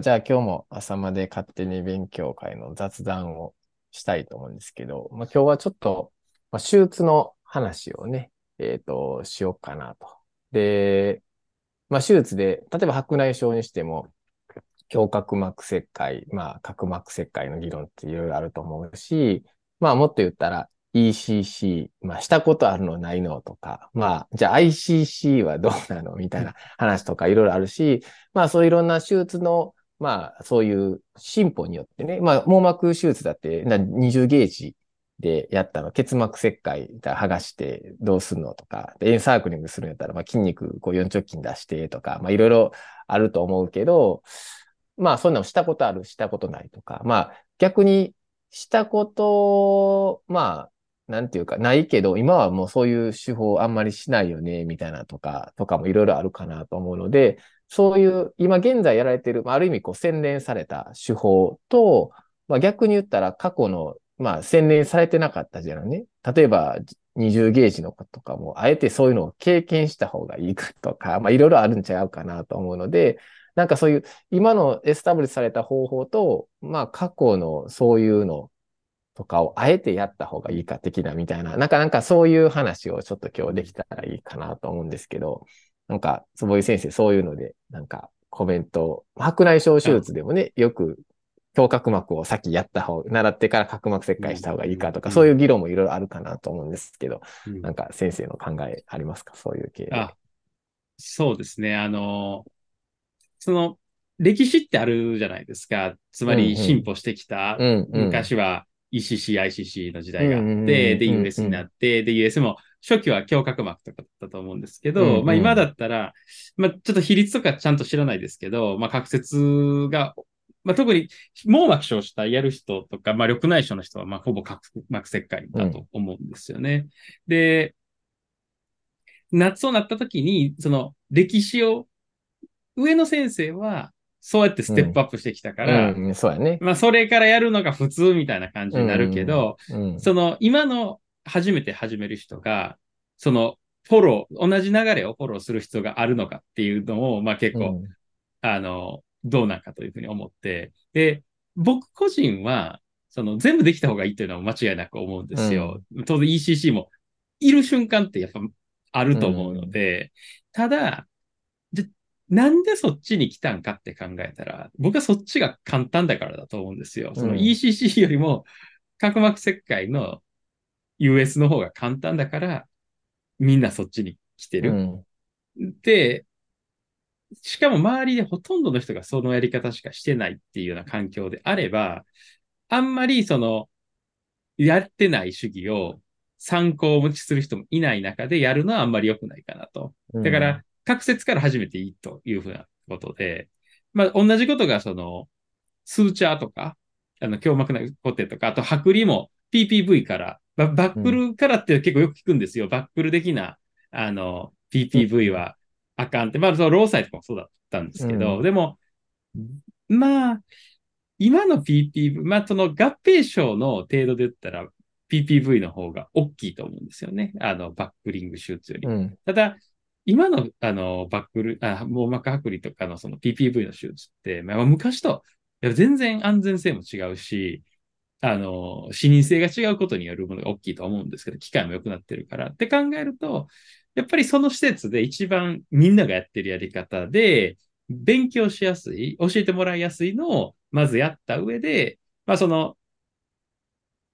じゃあ今日も朝まで勝手に勉強会の雑談をしたいと思うんですけど、まあ、今日はちょっと、まあ、手術の話をね、えっ、と、しようかなと。で、まあ、手術で、例えば白内障にしても、胸角膜切開、まあ、角膜切開の議論っていろいろあると思うし、まあ、もっと言ったら、ECC、まあ、したことあるのないのとか、まあ、じゃあ ICC はどうなのみたいな話とかいろいろあるし、まあ、そういろんな手術の、まあ、そういう進歩によってね、まあ、網膜手術だって20ゲージでやったの、結膜切開剥がしてどうするのとか、でエンサークリングするんやったら、まあ、筋肉こう4直筋出してとか、まあ、いろいろあると思うけど、まあ、そんなのしたことある、したことないとか、まあ、逆にしたこと、まあ、なんていうか、ないけど、今はもうそういう手法あんまりしないよね、みたいなとか、とかもいろいろあるかなと思うので、そういう、今現在やられている、ある意味こう洗練された手法と、まあ、逆に言ったら過去の、まあ洗練されてなかったじゃないね。例えば、20ゲージの子とかも、あえてそういうのを経験した方がいいかとか、まあいろいろあるんちゃうかなと思うので、なんかそういう今のエスタブリッシュされた方法と、まあ過去のそういうのとかをあえてやった方がいいか的なみたいな、なんかなんかそういう話をちょっと今日できたらいいかなと思うんですけど、なんか坪井先生そういうのでなんかコメント、白内障手術でもね、よく胸角膜を先やった方、習ってから角膜切開した方がいいかとか、そういう議論もいろいろあるかなと思うんですけど、なんか先生の考えありますか？そういう系で。あそうですね。あの、その、歴史ってあるじゃないですか。つまり進歩してきた。うんうん、昔は ECC、ICC の時代があって、で、US になって、で、US も初期は胸郭膜とかだったと思うんですけど、うんうん、まあ今だったら、まあちょっと比率とかちゃんと知らないですけど、まあ角節が、まあ特に網膜症したやる人とか、まあ緑内障の人は、まあほぼ角膜切開だと思うんですよね。うん、で、夏をなった時に、その歴史を、上の先生は、そうやってステップアップしてきたから、うん。うん、そうやね。まあ、それからやるのが普通みたいな感じになるけど、うん。うん、その、今の初めて始める人が、その、フォロー、同じ流れをフォローする必要があるのかっていうのを、まあ結構、あの、どうなんかというふうに思って、で、僕個人は、その全部できた方がいいというのは間違いなく思うんですよ。当然 ECC もいる瞬間ってやっぱあると思うので、ただ、なんでそっちに来たんかって考えたら、僕はそっちが簡単だからだと思うんですよ。その ECC よりも、角膜切開の US の方が簡単だから、みんなそっちに来てる。うん、で、しかも周りでほとんどの人がそのやり方しかしてないっていうような環境であれば、あんまりその、やってない主義を参考を持ちする人もいない中でやるのはあんまり良くないかなと。だから、角説から始めていいというふうなことで、まあ、同じことが、その、スーチャーとか、あの、胸膜の固定とか、あと、剥離も PPV から、バックルからって結構よく聞くんですよ。うん、バックル的な、あの、PPV はあかんって。まあ、その、ローサイとかもそうだったんですけど、うん、でも、まあ、今の PPV、まあ、その合併症の程度で言ったら、PPV の方が大きいと思うんですよね。あの、バックリング手術より。うん、ただ、今の、あの、バックル、あ、網膜剥離とかのその PPV の手術って、まあ、昔と、全然安全性も違うし、あの、視認性が違うことによるものが大きいと思うんですけど、機械も良くなってるからって考えると、やっぱりその施設で一番みんながやってるやり方で、勉強しやすい、教えてもらいやすいのをまずやった上で、まあその、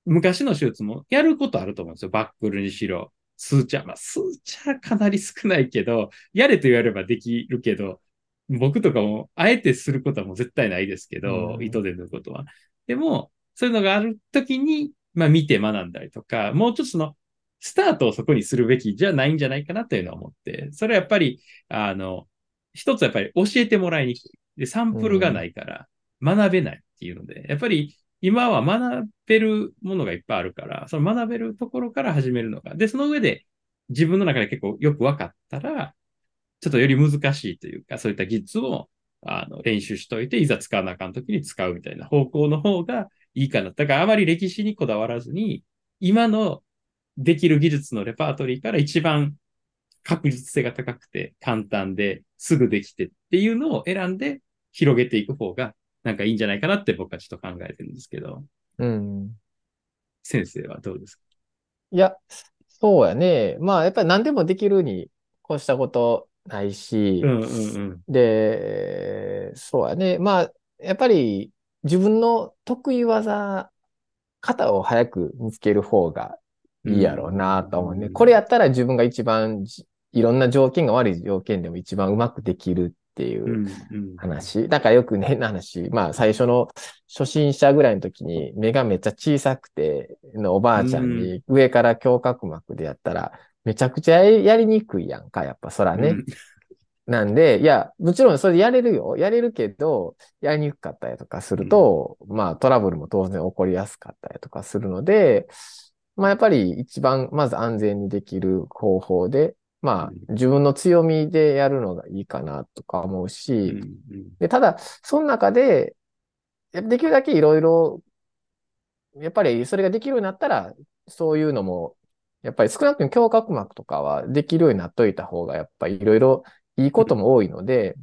昔の手術もやることあると思うんですよ。バックルにしろ、スーチャー、まあ、スーチャーかなり少ないけど、やれと言わればできるけど、僕とかも、あえてすることはもう絶対ないですけど、うん、糸で縫うことは。でも、そういうのがあるときに、まあ見て学んだりとか、もうちょっとその、スタートをそこにするべきじゃないんじゃないかなというのは思って、それはやっぱり、あの、一つやっぱり教えてもらいにくい。で、サンプルがないから学べないっていうので、やっぱり今は学べるものがいっぱいあるから、その学べるところから始めるのが。で、その上で自分の中で結構よく分かったら、ちょっとより難しいというか、そういった技術をあの練習しといて、いざ使わなあかんときに使うみたいな方向の方がいいかな。だからあまり歴史にこだわらずに、今のできる技術のレパートリーから一番確実性が高くて簡単ですぐできてっていうのを選んで広げていく方が、なんかいいんじゃないかなって僕はちょっと考えてるんですけど。うん。先生はどうですか？いや、そうやね。まあ、やっぱり何でもできるに越したことないし、うんうんうん、で、そうやね。まあ、やっぱり自分の得意技、型を早く見つける方がいいやろうなと思うね。これやったら自分が一番いろんな条件が悪い条件でも一番うまくできるっていう話。うんうん、だからよくね、変 な話。まあ最初の初心者ぐらいの時に目がめっちゃ小さくてのおばあちゃんに上から胸郭膜でやったらめちゃくちゃやりにくいやんか、やっぱそらね。うん、なんで、いや、もちろんそれやれるよ。やれるけど、やりにくかったりとかすると、うん、まあトラブルも当然起こりやすかったりとかするので、まあやっぱり一番まず安全にできる方法で、まあ、自分の強みでやるのがいいかなとか思うし、でただ、その中で、できるだけいろいろ、やっぱりそれができるようになったら、そういうのも、やっぱり少なくとも胸郭膜とかはできるようになっといた方が、やっぱりいろいろいいことも多いので、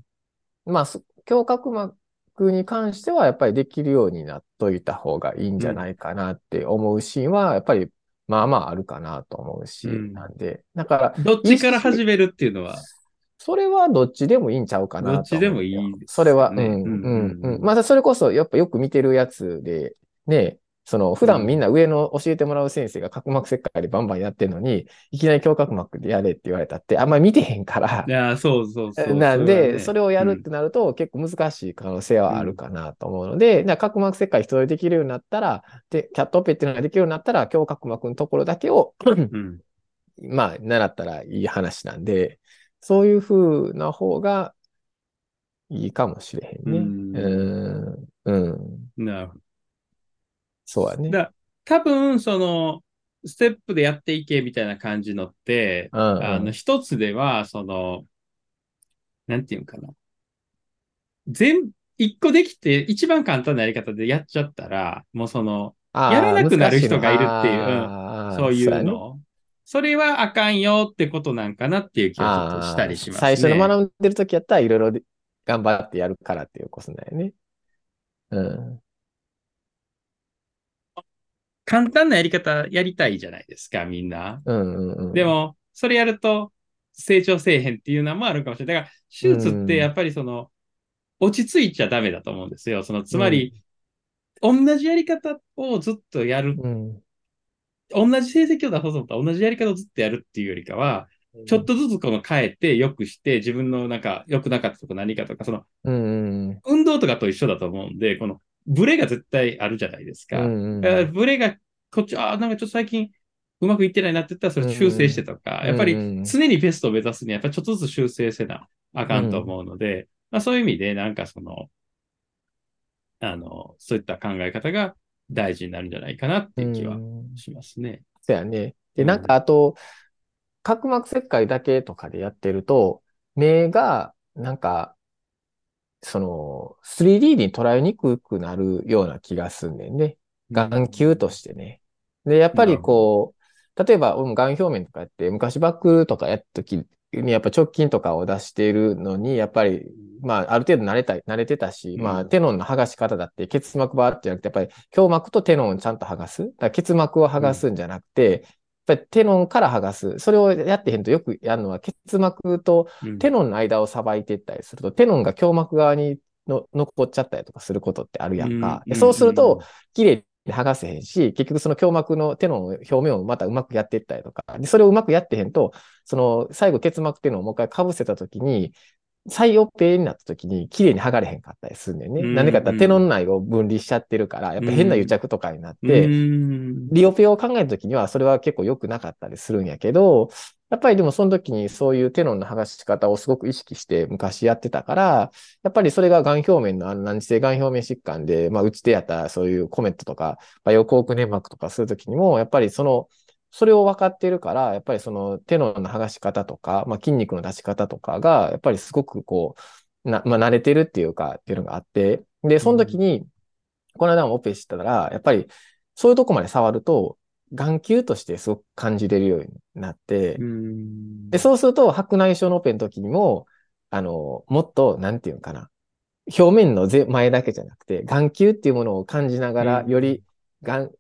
まあ、胸郭膜に関しては、やっぱりできるようになっといた方がいいんじゃないかなって思うシーンは、やっぱりまあまああるかなと思うし、うん、なんで、だから。どっちから始めるっていうのは？それはどっちでもいいんちゃうかなどっちでもいい、ね、それは、うん、うん、うん。またそれこそ、やっぱよく見てるやつで、ね、その、普段みんな上の教えてもらう先生が角膜切開でバンバンやってるのに、いきなり胸角膜でやれって言われたって、あんまり見てへんから。いや、そうそうそう。なんで、それをやるってなると、結構難しい可能性はあるかなと思うので、角膜切開一人でできるようになったら、で、キャットオペっていうのができるようになったら、胸角膜のところだけをまあ、習ったらいい話なんで、そういう風な方がいいかもしれへんね。うん。うん。なるほど。そうやね。だ多分、その、ステップでやっていけみたいな感じのって、うんうん、あの、一つでは、その、なんていうかな。全、一個できて、一番簡単なやり方でやっちゃったら、もうその、やらなくなる人がいるっていう、うん、そういうの。それはあかんよってことなんかなっていう気はちょっとしたりしますね。最初の学んでるときやったらいろいろ頑張ってやるからっていうことだよね。うん。簡単なやり方やりたいじゃないですか、みんな。うんうんうん、でも、それやると成長せえへんっていうのもあるかもしれない。だから、手術ってやっぱりその、落ち着いちゃダメだと思うんですよ。その、つまり、うん、同じやり方をずっとやる。うん、同じ成績を出そうと思ったら同じやり方をずっとやるっていうよりかは、ちょっとずつこの変えて、良くして、自分のなんか良くなかったとか何かとか、その、運動とかと一緒だと思うんで、この、ブレが絶対あるじゃないですか。うんうん、ブレが、こっち、ああ、なんかちょっと最近うまくいってないなって言ったら、それ修正してとか、うんうん、やっぱり常にベストを目指すには、やっぱりちょっとずつ修正せなあかんと思うので、うん、まあそういう意味で、なんかその、あの、そういった考え方が大事になるんじゃないかなっていう気はしますね。うん、そうやね。で、なんかあと、角膜切開だけとかでやってると、目が、なんか、その、3D に捉えにくくなるような気がすんねんね。眼球としてね。で、やっぱりこう、例えば、眼表面とかやって、昔バックとかやった時に、やっぱ直近とかを出しているのに、やっぱり、まあ、ある程度慣れた、慣れてたし、まあ、テノンの剥がし方だって、結膜バーってじゃなくて、やっぱり、胸膜とテノンをちゃんと剥がす。だから結膜を剥がすんじゃなくて、ぱりテノンから剥がす。それをやってへんとよくやるのは、結膜とテノンの間をさばいていったりすると、うん、テノンが胸膜側にの残っちゃったりとかすることってあるやんか。うん、そうすると、綺麗に剥がせへんし、結局その胸膜のテノン表面をまたうまくやっていったりとか、でそれをうまくやってへんと、その最後結膜っていうのをもう一回被せたときに、再オペになった時に綺麗に剥がれへんかったりするんだよね。なんでかって手の内を分離しちゃってるから、やっぱ変な癒着とかになって、リオペを考えた時にはそれは結構良くなかったりするんやけど、やっぱりでもその時にそういうテノンの剥がし方をすごく意識して昔やってたから、やっぱりそれが眼表面の難治性眼表面疾患で、まあうちでやったそういうコメントとか、バイオコーク粘膜とかするときにも、やっぱりそのそれを分かっているから、やっぱりその手の剥がし方とか、まあ、筋肉の出し方とかが、やっぱりすごくこう、な、まあ、慣れてるっていうか、っていうのがあって、で、その時に、この間もオペしてたら、やっぱり、そういうとこまで触ると、眼球としてすごく感じれるようになって、で、そうすると、白内障のオペの時にも、あの、もっと、なんていうのかな、表面の前だけじゃなくて、眼球っていうものを感じながら、より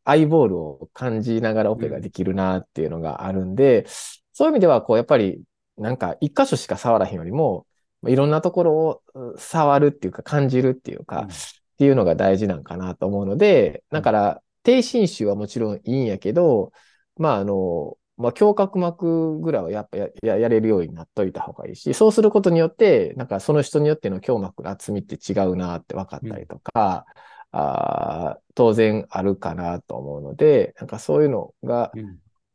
アイボールを感じながらオペができるなっていうのがあるんで、そういう意味では、こう、やっぱり、なんか、一箇所しか触らへんよりも、いろんなところを触るっていうか、感じるっていうか、っていうのが大事なんかなと思うので、だから、低侵襲はもちろんいいんやけど、まあ、あの、まあ、胸郭膜ぐらいはやっぱややれるようになっといた方がいいし、そうすることによって、なんかその人によっての胸膜の厚みって違うなって分かったりとか、うん、あ当然あるかなと思うので、なんかそういうのが、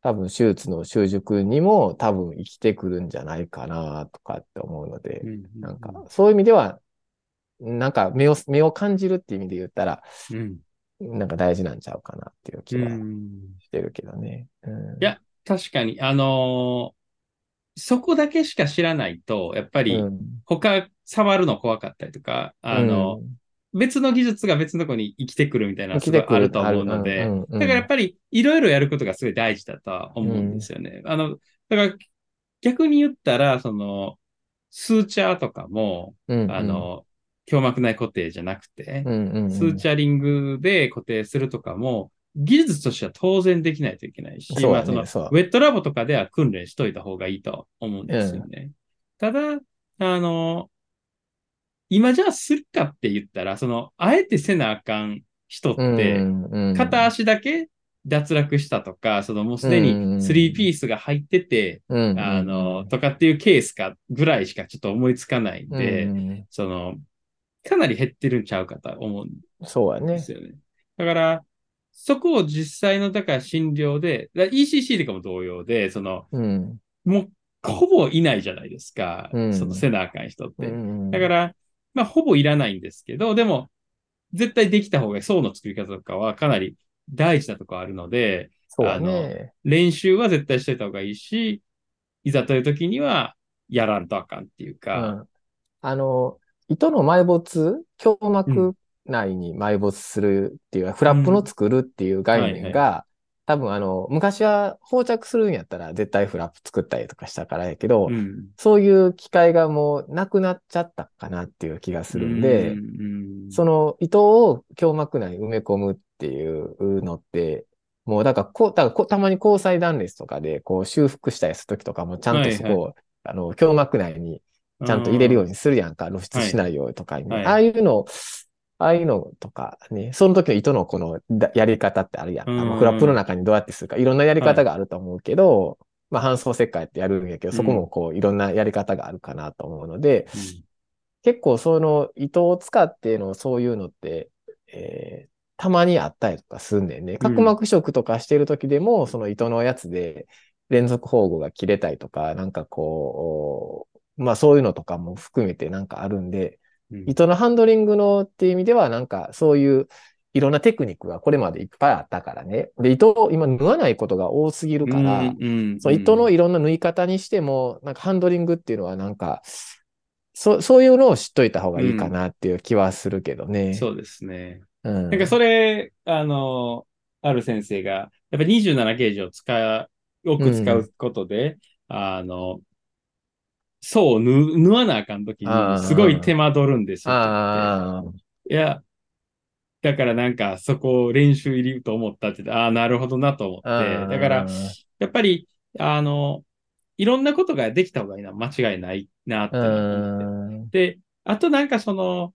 多分手術の習熟にも多分生きてくるんじゃないかなとかって思うので、なんかそういう意味では、なんか目を、目を感じるっていう意味で言ったら、なんか大事なんちゃうかなっていう気はしてるけどね。うん、いや、確かに、あのー、そこだけしか知らないと、やっぱり他触るの怖かったりとか、あの、うん、別の技術が別のとこに生きてくるみたいなすごいあると思うので、だからやっぱりいろいろやることがすごい大事だとは思うんですよね。あの、だから逆に言ったら、その、スーチャーとかも、うんうん、あの、胸膜内固定じゃなくて、うんうんうん、スーチャリングで固定するとかも、技術としては当然できないといけないし、ね、まあそのウェットラボとかでは訓練しといた方がいいと思うんですよね。うん、ただ、あの、今じゃあするかって言ったら、その、あえてせなあかん人って、片足だけ脱落したとか、そのもうすでに3ピースが入ってて、あの、とかっていうケースかぐらいしかちょっと思いつかないんで、その、かなり減ってるんちゃうかと思うんですよね。だから、そこを実際の、だから診療で、ECC とかも同様で、その、うん、もう、ほぼいないじゃないですか。うん、そのせなあかん人って。うん、だから、まあ、ほぼいらないんですけど、でも、絶対できた方が。層の作り方とかはかなり大事なとこあるので、ね、あの、練習は絶対しといた方がいいし、いざという時には、やらんとあかんっていうか。あの、糸の埋没、胸膜内に埋没するっていう、フラップの作るっていう概念が、多分あの、昔は放着するんやったら絶対フラップ作ったりとかしたからやけど、うん、そういう機会がもうなくなっちゃったかなっていう気がするんで、うん、その糸を胸膜内に埋め込むっていうのって、もうだからこう、だからこたまに交際断裂とかでこう修復したりするときとかもちゃんとそこを、はいはい、あの、胸膜内にちゃんと入れるようにするやんか、露出しないようとかに、はい、ああいうのああいうのとかね、その時の糸のこのやり方ってあるやん。ん。フラップの中にどうやってするか、いろんなやり方があると思うけど、はい、まあ、搬送切開ってやるんやけど、そこもこう、いろんなやり方があるかなと思うので、うん、結構その糸を使ってのそういうのって、えー、たまにあったりとかすんね。ん。ね。角膜食とかしてる時でも、その糸のやつで連続縫合が切れたりとか、なんかこう、まあそういうのとかも含めてなんかあるんで、糸のハンドリングのっていう意味では、なんかそういういろんなテクニックがこれまでいっぱいあったからね。で、糸を今縫わないことが多すぎるから、うんうん、その糸のいろんな縫い方にしても、なんかハンドリングっていうのはなんか、そそういうのを知っといた方がいいかなっていう気はするけどね。うん、そうですね。うん、なんかそれ、あの、ある先生が、やっぱ27ゲージを使う、多く使うことで、うん、あの、そう、縫縫わなあかんときに、すごい手間取るんですよ。いや、だからなんかそこ練習入りと思ったって、ああ、なるほどなと思って。だから、やっぱり、あの、いろんなことができた方がいいな、間違いないなって思って。で、あとなんかその、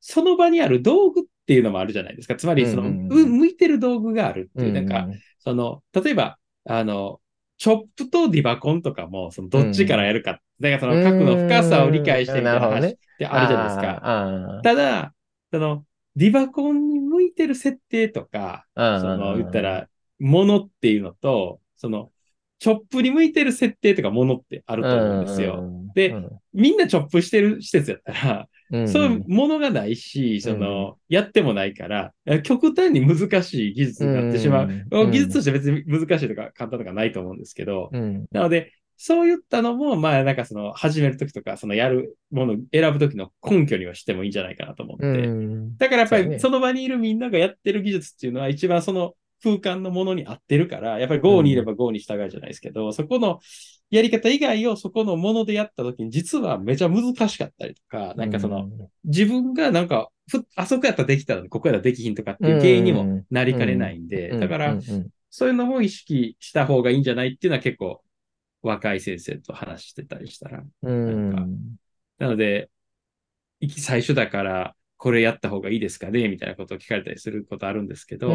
その場にある道具っていうのもあるじゃないですか。つまり、その、向いてる道具があるっていう、なんか、その、例えば、あの、チョップとディバコンとかも、そのどっちからやるか。うん、だからその角の深さを理解してみたいな話ってあるじゃないですか。ただ、その、ディバコンに向いてる設定とか、その、言ったら、ものっていうのと、その、チョップに向いてる設定とかものってあると思うんですよ。で、みんなチョップしてる施設やったら、そういうものがないし、その、やってもないから、極端に難しい技術になってしまう。技術として別に難しいとか簡単とかないと思うんですけど、なので、そういったのも、まあなんかその始めるときとか、そのやるものを選ぶときの根拠にはしてもいいんじゃないかなと思って。だからやっぱりその場にいるみんながやってる技術っていうのは一番その空間のものに合ってるから、やっぱり Go にいれば Go に従いじゃないですけど、うん、そこのやり方以外をそこのものでやった時に、実はめちゃ難しかったりとか、なんかその、自分がなんか、あそこやったらできたのに、ここやったらできひんとかっていう原因にもなりかねないんで、だから、そういうのも意識した方がいいんじゃないっていうのは結構、若い先生と話してたりしたら、なんか、なので、最初だから、これやった方がいいですかねみたいなことを聞かれたりすることあるんですけど、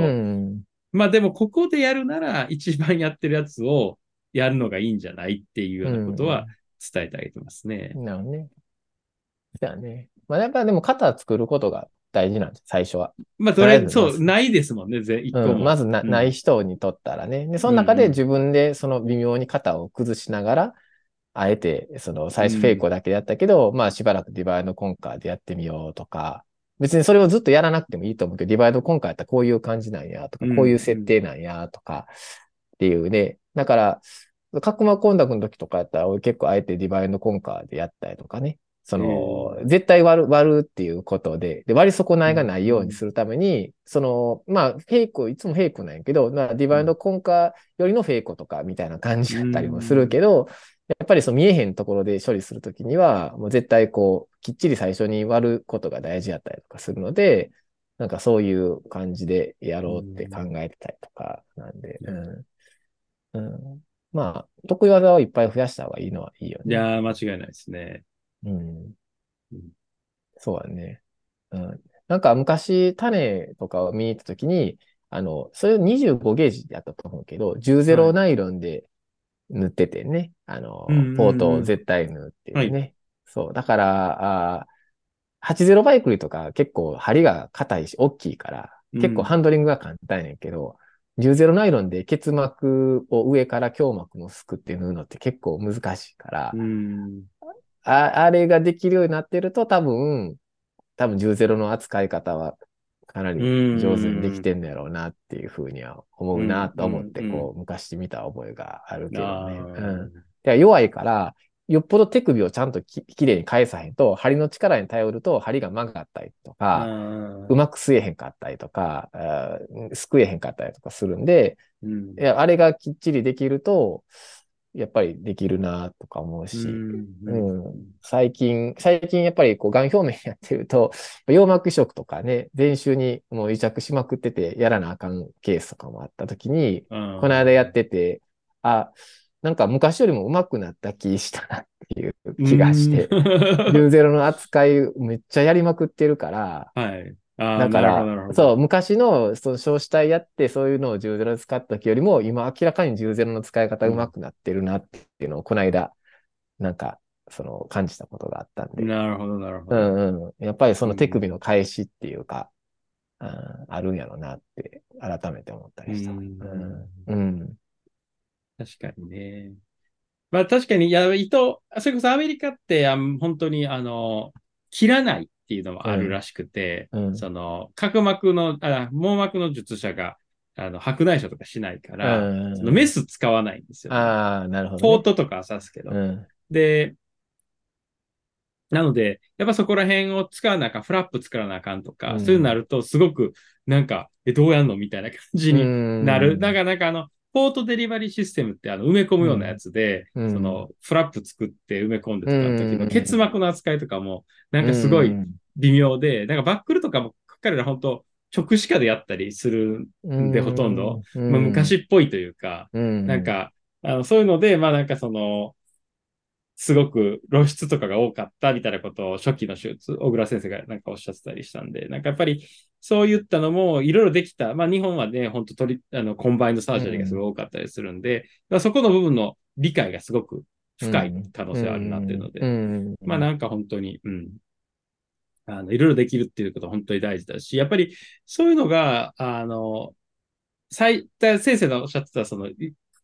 まあでもここでやるなら一番やってるやつをやるのがいいんじゃないっていうようなことは伝えてあげてますね。なるほどね。じゃあね。まあやっぱでも型作ることが大事なんです、最初は。まあとりあえず、そう、ないですもんね、一個も。うん、まずな、ない人にとったらね。で、その中で自分でその微妙に型を崩しながら、あえて、その最初フェイコだけやったけど、まあしばらくディバイドコンカーでやってみようとか、別にそれをずっとやらなくてもいいと思うけど、ディバイド今回やったらこういう感じなんやとか、こういう設定なんやとかっていうね。だから、角膜混濁の時とかやったら、俺結構あえてディバイドコンカーでやったりとかね。その、絶対割る、割るっていうことで、で、割り損ないがないようにするために、その、まあ、フェイク、いつもフェイクなんやけど、まあ、ディバイドコンカーよりのフェイクとかみたいな感じだったりもするけど、やっぱりその見えへんところで処理するときには、もう絶対こう、きっちり最初に割ることが大事やったりとかするので、なんかそういう感じでやろうって考えてたりとかなんで、うん。うん、まあ、得意技をいっぱい増やした方がいいのはいいよね。いやー、間違いないですね。うん。うん、そうだね。うん。なんか昔、種とかを見に行ったときに、あの、それを25ゲージでやったと思うけど、10ゼロナイロンで塗っててね。あの、ポートを絶対塗ってね。はい、そう。だから、あ80バイクリとか結構針が硬いし、大きいから、結構ハンドリングが簡単やねんけど、うん、10-0ナイロンで結膜を上から強膜もすくって縫うのって結構難しいから、うん、ああれができるようになってると多分、多分10-0の扱い方はかなり上手にできてんだろうなっていうふうには思うなと思って、こう、昔見た覚えがあるけどね。うん。弱いから、よっぽど手首をちゃんとききれいに返さへんと、針の力に頼ると針が曲がったりとか、うまく吸えへんかったりとか、すくえへんかったりとかするんで、うん、いやあれがきっちりできると、やっぱりできるなとか思うし、うん、うん、最近、最近やっぱりこう、癌表面やってると、葉膜移植とかね、全周にもう癒着しまくってて、やらなあかんケースとかもあった時に、この間やってて、あ、なんか昔よりも上手くなった気したなっていう気がして、10ゼロの扱いめっちゃやりまくってるから、はい。だから、そう、昔のその少子体やってそういうのを10ゼロで使った時よりも、今明らかに10ゼロの使い方上手くなってるなっていうのを、この間、なんか、その感じたことがあったんで。なるほど、なるほど。うんうん。やっぱりその手首の返しっていうか、うん、あるんやろなって改めて思ったりした。うん。うん。確かにね。まあ確かに、いや、糸、それこそアメリカって、あ本当に、あの、切らないっていうのもあるらしくて、うん、その、角膜の、あ網膜の術者が、あの、白内障とかしないから、うん、そのメス使わないんですよ、ね、ああ、なるほど、ね、ポートとかは刺すけど。うん、で、なので、やっぱそこら辺を使わなあかん、フラップ作らなあかんとか、そういうなると、すごく、なんか、え、どうやんの？みたいな感じになる。だから、なんかあの、ポートデリバリーシステムってあの埋め込むようなやつで、うん、そのフラップ作って埋め込んでとか時の結膜の扱いとかも、なんかすごい微妙で、なんかバックルとかも彼ら本当直視下でやったりするんで、ほとんど、まあ、昔っぽいというか、なんか、あのそういうので、まあなんかその、すごく露出とかが多かったみたいなことを初期の手術、小倉先生がなんかおっしゃってたりしたんで、なんかやっぱりそういったのもいろいろできた。まあ日本はね、本当取り、あの、 combined surgery がすごい多かったりするんで、うん、そこの部分の理解がすごく深い可能性あるなっていうので、うん、まあなんか本当に、うん。あの、いろいろできるっていうことは本当に大事だし、やっぱりそういうのが、あの、最、先生のおっしゃってた、その、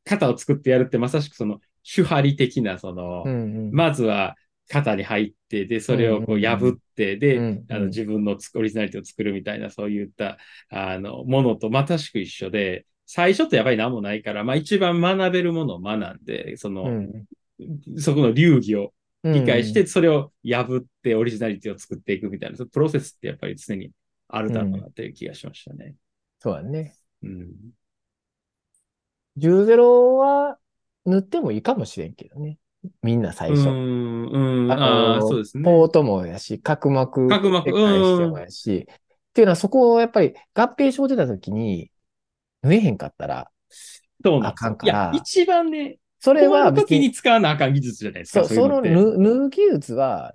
型を作ってやるってまさしくその、守破離的な、その、うんうん、まずは型に入って、で、それをこう破って、で、うんうん、あの自分のオリジナリティを作るみたいな、そういった、あの、ものとまさしく一緒で、最初ってやっぱり何もないから、まあ一番学べるものを学んで、その、うん、そこの流儀を理解して、それを破ってオリジナリティを作っていくみたいな、そのプロセスってやっぱり常にあるだろうなっていう気がしましたね。そうだね。うん。10ゼロは塗ってもいいかもしれんけどね。みんな最初。うん、うん、あのああ、そうですね。ポートもやし、角膜角膜切開してもやし、っていうのはそこをやっぱり合併症出た時に、縫えへんかったら、あそうなんですかんからいや、一番ね、それは別に、時に使わなあかん技術じゃないですか。そういうの縫縫う技術は、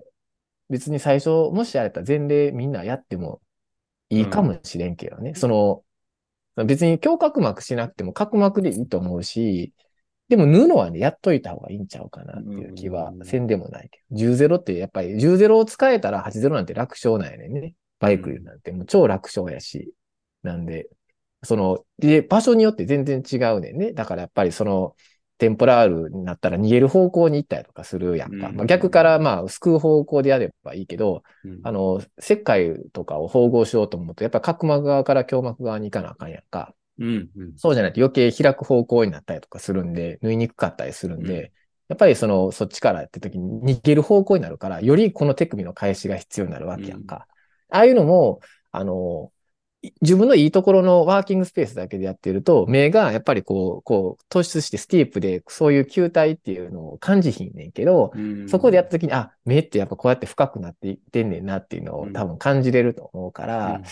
別に最初、もしあれたら前例みんなやってもいいかもしれんけどね。その、別に強角膜しなくても角膜でいいと思うし、でも縫うのはね、やっといた方がいいんちゃうかなっていう気はうんせんでもないけど。10ゼロってやっぱり10ゼロを使えたら8ゼロなんて楽勝なんやねんね。バイクなんてもう超楽勝やし。なんで、その、で、場所によって全然違うねんね。だからやっぱりその、テンポラールになったら逃げる方向に行ったりとかするやんか。うんまあ、逆からまあ、救う方向でやればいいけど、うんあの、石灰とかを縫合しようと思うと、やっぱ角膜側から胸膜側に行かなあかんやんか。うん、うん。そうじゃないと余計開く方向になったりとかするんで、縫いにくかったりするんで、うんやっぱりその、そっちからやって時に逃げる方向になるから、よりこの手首の返しが必要になるわけやんか。ああいうのも、あの、い自分のいいところのワーキングスペースだけでやってると、目がやっぱりこう、こう、突出してスティープで、そういう球体っていうのを感じひんねんけど、うんそこでやった時に、あ、目ってやっぱこうやって深くなっていってんねんなっていうのをうん多分感じれると思うから、うん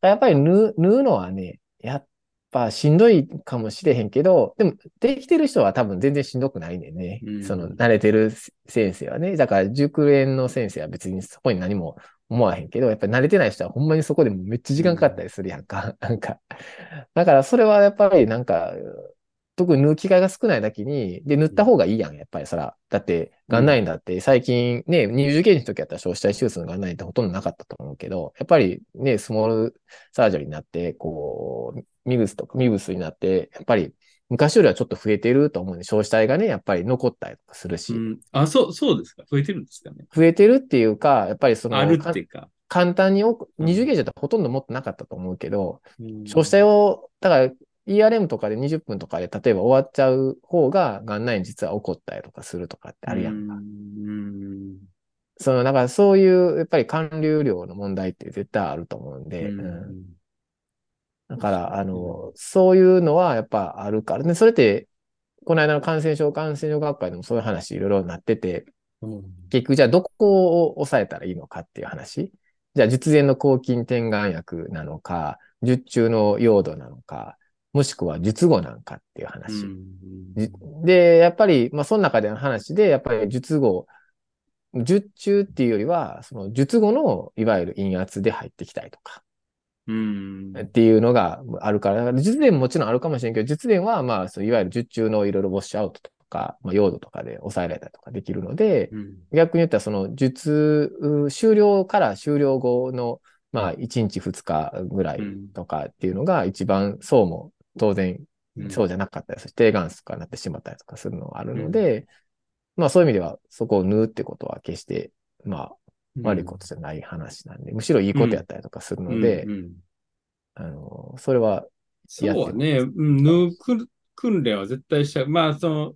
やっぱり縫う縫うのはね、やっぱしんどいかもしれへんけど、でもできてる人は多分全然しんどくないねんね。うんその慣れてる先生はね。だから熟練の先生は別にそこに何も思わへんけど、やっぱり慣れてない人はほんまにそこでもめっちゃ時間かかったりするやんか。なんか。だからそれはやっぱりなんか、特に縫う機会が少ないだけに、で、塗った方がいいやん、やっぱりそら。だって、ガンナインだって最近ね、入受験の時やったら消死体手術のガンナインってほとんどなかったと思うけど、やっぱりね、スモールサージャリーになって、こう、ミグスとかミブスになって、やっぱり昔よりはちょっと増えてると思うんで、消死体がね、やっぱり残ったりとかするし、うんあ、そう、そうですか。増えてるんですかね。増えてるっていうか、やっぱりその、あるかっていうか。簡単に多く、うん二重ゲージだったらほとんど持ってなかったと思うけど、うん消死体を、だから ERM とかで20分とかで例えば終わっちゃう方が、ガンナイン実は起こったりとかするとかってあるやんか。うんその、だからそういう、やっぱり還流量の問題って絶対あると思うんで、うんうんだから、あの、そういうのはやっぱあるからね。それって、この間の感染症感染症学会でもそういう話いろいろなってて、うん結局じゃあどこを抑えたらいいのかっていう話。じゃあ術前の抗菌点眼薬なのか、術中の用土なのか、もしくは術後なんかっていう話。じで、やっぱり、まあ、その中での話で、やっぱり術後、術中っていうよりは、その術後の、いわゆる陰圧で入ってきたりとか、うん。っていうのがあるから、だから術前ももちろんあるかもしれんけど、術前は、まあ、そういわゆる術中のいろいろウォッシュアウトとか、まあ、用土とかで抑えられたりとかできるので、うん。逆に言ったら、その術う終了から終了後の、まあ、1日2日ぐらいとかっていうのが一番そうも当然うんそうじゃなかったりする。低眼数とかになってしまったりとかするのがあるので、まあそういう意味ではそこを縫うってことは決して、まあ悪いことじゃない話なんで、むしろいいことやったりとかするので、うんうんあの、それは、そうはね、うん縫うく訓練は絶対したい。まあ、その、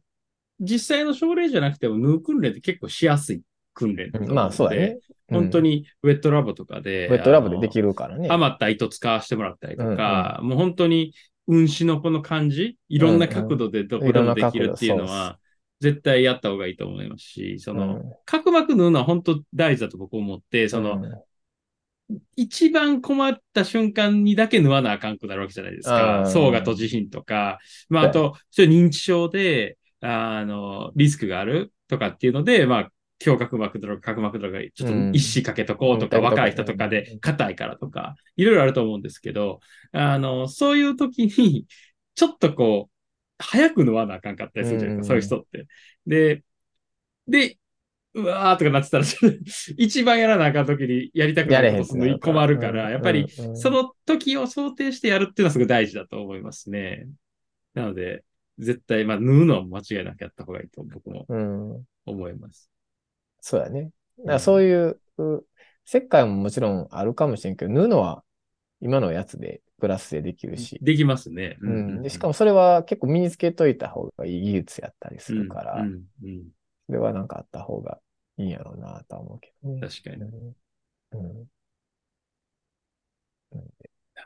実際の症例じゃなくても、縫う訓練って結構しやすい訓練うのでまあそうだね。本当に。にウェットラボとかで、ウェットラブでできる。るからね。余った糸使わせてもらったりとか、もう本当に運指のこの感じ、いろんな角度でどこでもできるっていうのは、絶対やった方がいいと思いますし、その、うん。角膜縫うのは本当大事だと僕思って、その、うん。一番困った瞬間にだけ縫わなあかんくなるわけじゃないですか。うん。層が閉じひんとか、まあ、あと、そういう認知症で、あの、リスクがあるとかっていうので、まあ、胸角膜とか角膜とか、ちょっとうん一子かけとこうとか、うん若い人とかで硬いからとか、いろいろあると思うんですけど、あの、そういう時に、ちょっとこう、早く縫わなあかんかったりするじゃないですか、うんそういう人って。で、で、うわーとかなってたら、一番やらなあかん時にやりたくなることするの困るから、やっぱり、その時を想定してやるっていうのはすごい大事だと思いますね。なので、絶対、まあ、縫うのは間違いなくやった方がいいと僕もうん。思います。そうだね。だからそういう、う石灰ももちろんあるかもしれんけど、縫うのは今のやつでプラスでできるし。できますね。うん。で、しかもそれは結構身につけといた方がいい技術やったりするから、うんうんそれはなんかあった方がいいんやろうなとは思うけどね。確かに。うんうん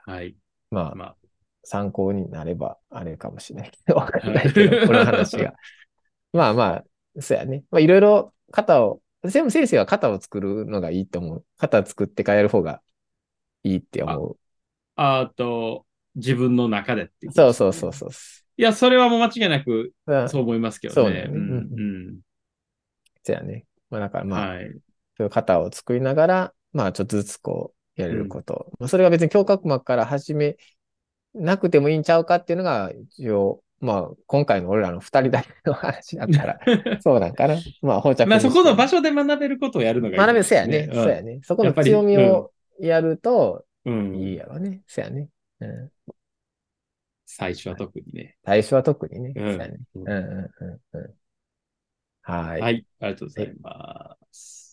はい。まあ、まあ、参考になればあれかもしれないけど、わかんないけど、この話が。まあまあ、そうやね。まあいろいろ型を、私も先生は型を作るのがいいと思う。型作って変える方がいいって思う。あと、自分の中でって、ね、そうそうそうそう。いや、それはもう間違いなくそう思いますけどね。そうね。うん。うん。そうやね。まあだからまあ、はい、そういう型を作りながら、まあちょっとずつこう、やれること。うん、それが別に胸郭膜から始めなくてもいいんちゃうかっていうのが、一応、まあ、今回の俺らの二人だけの話だったら、そうなんかな。まあ、放着。まあ、そこの場所で学べることをやるのがいい、ね、学べる、そうやね。そうやね。そこの強みをやると、いいやろね。そうやね。うん。最初は特にね。最初は特にね。うん。うんうんうんうん。はい。はい。ありがとうございます。